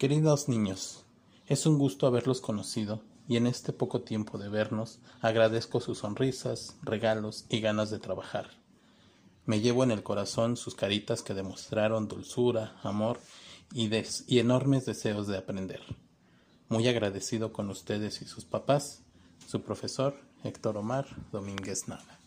Queridos niños, es un gusto haberlos conocido y en este poco tiempo de vernos agradezco sus sonrisas, regalos y ganas de trabajar. Me llevo en el corazón sus caritas que demostraron dulzura, amor y, y enormes deseos de aprender. Muy agradecido con ustedes y sus papás, su profesor Héctor Omar Domínguez Nava.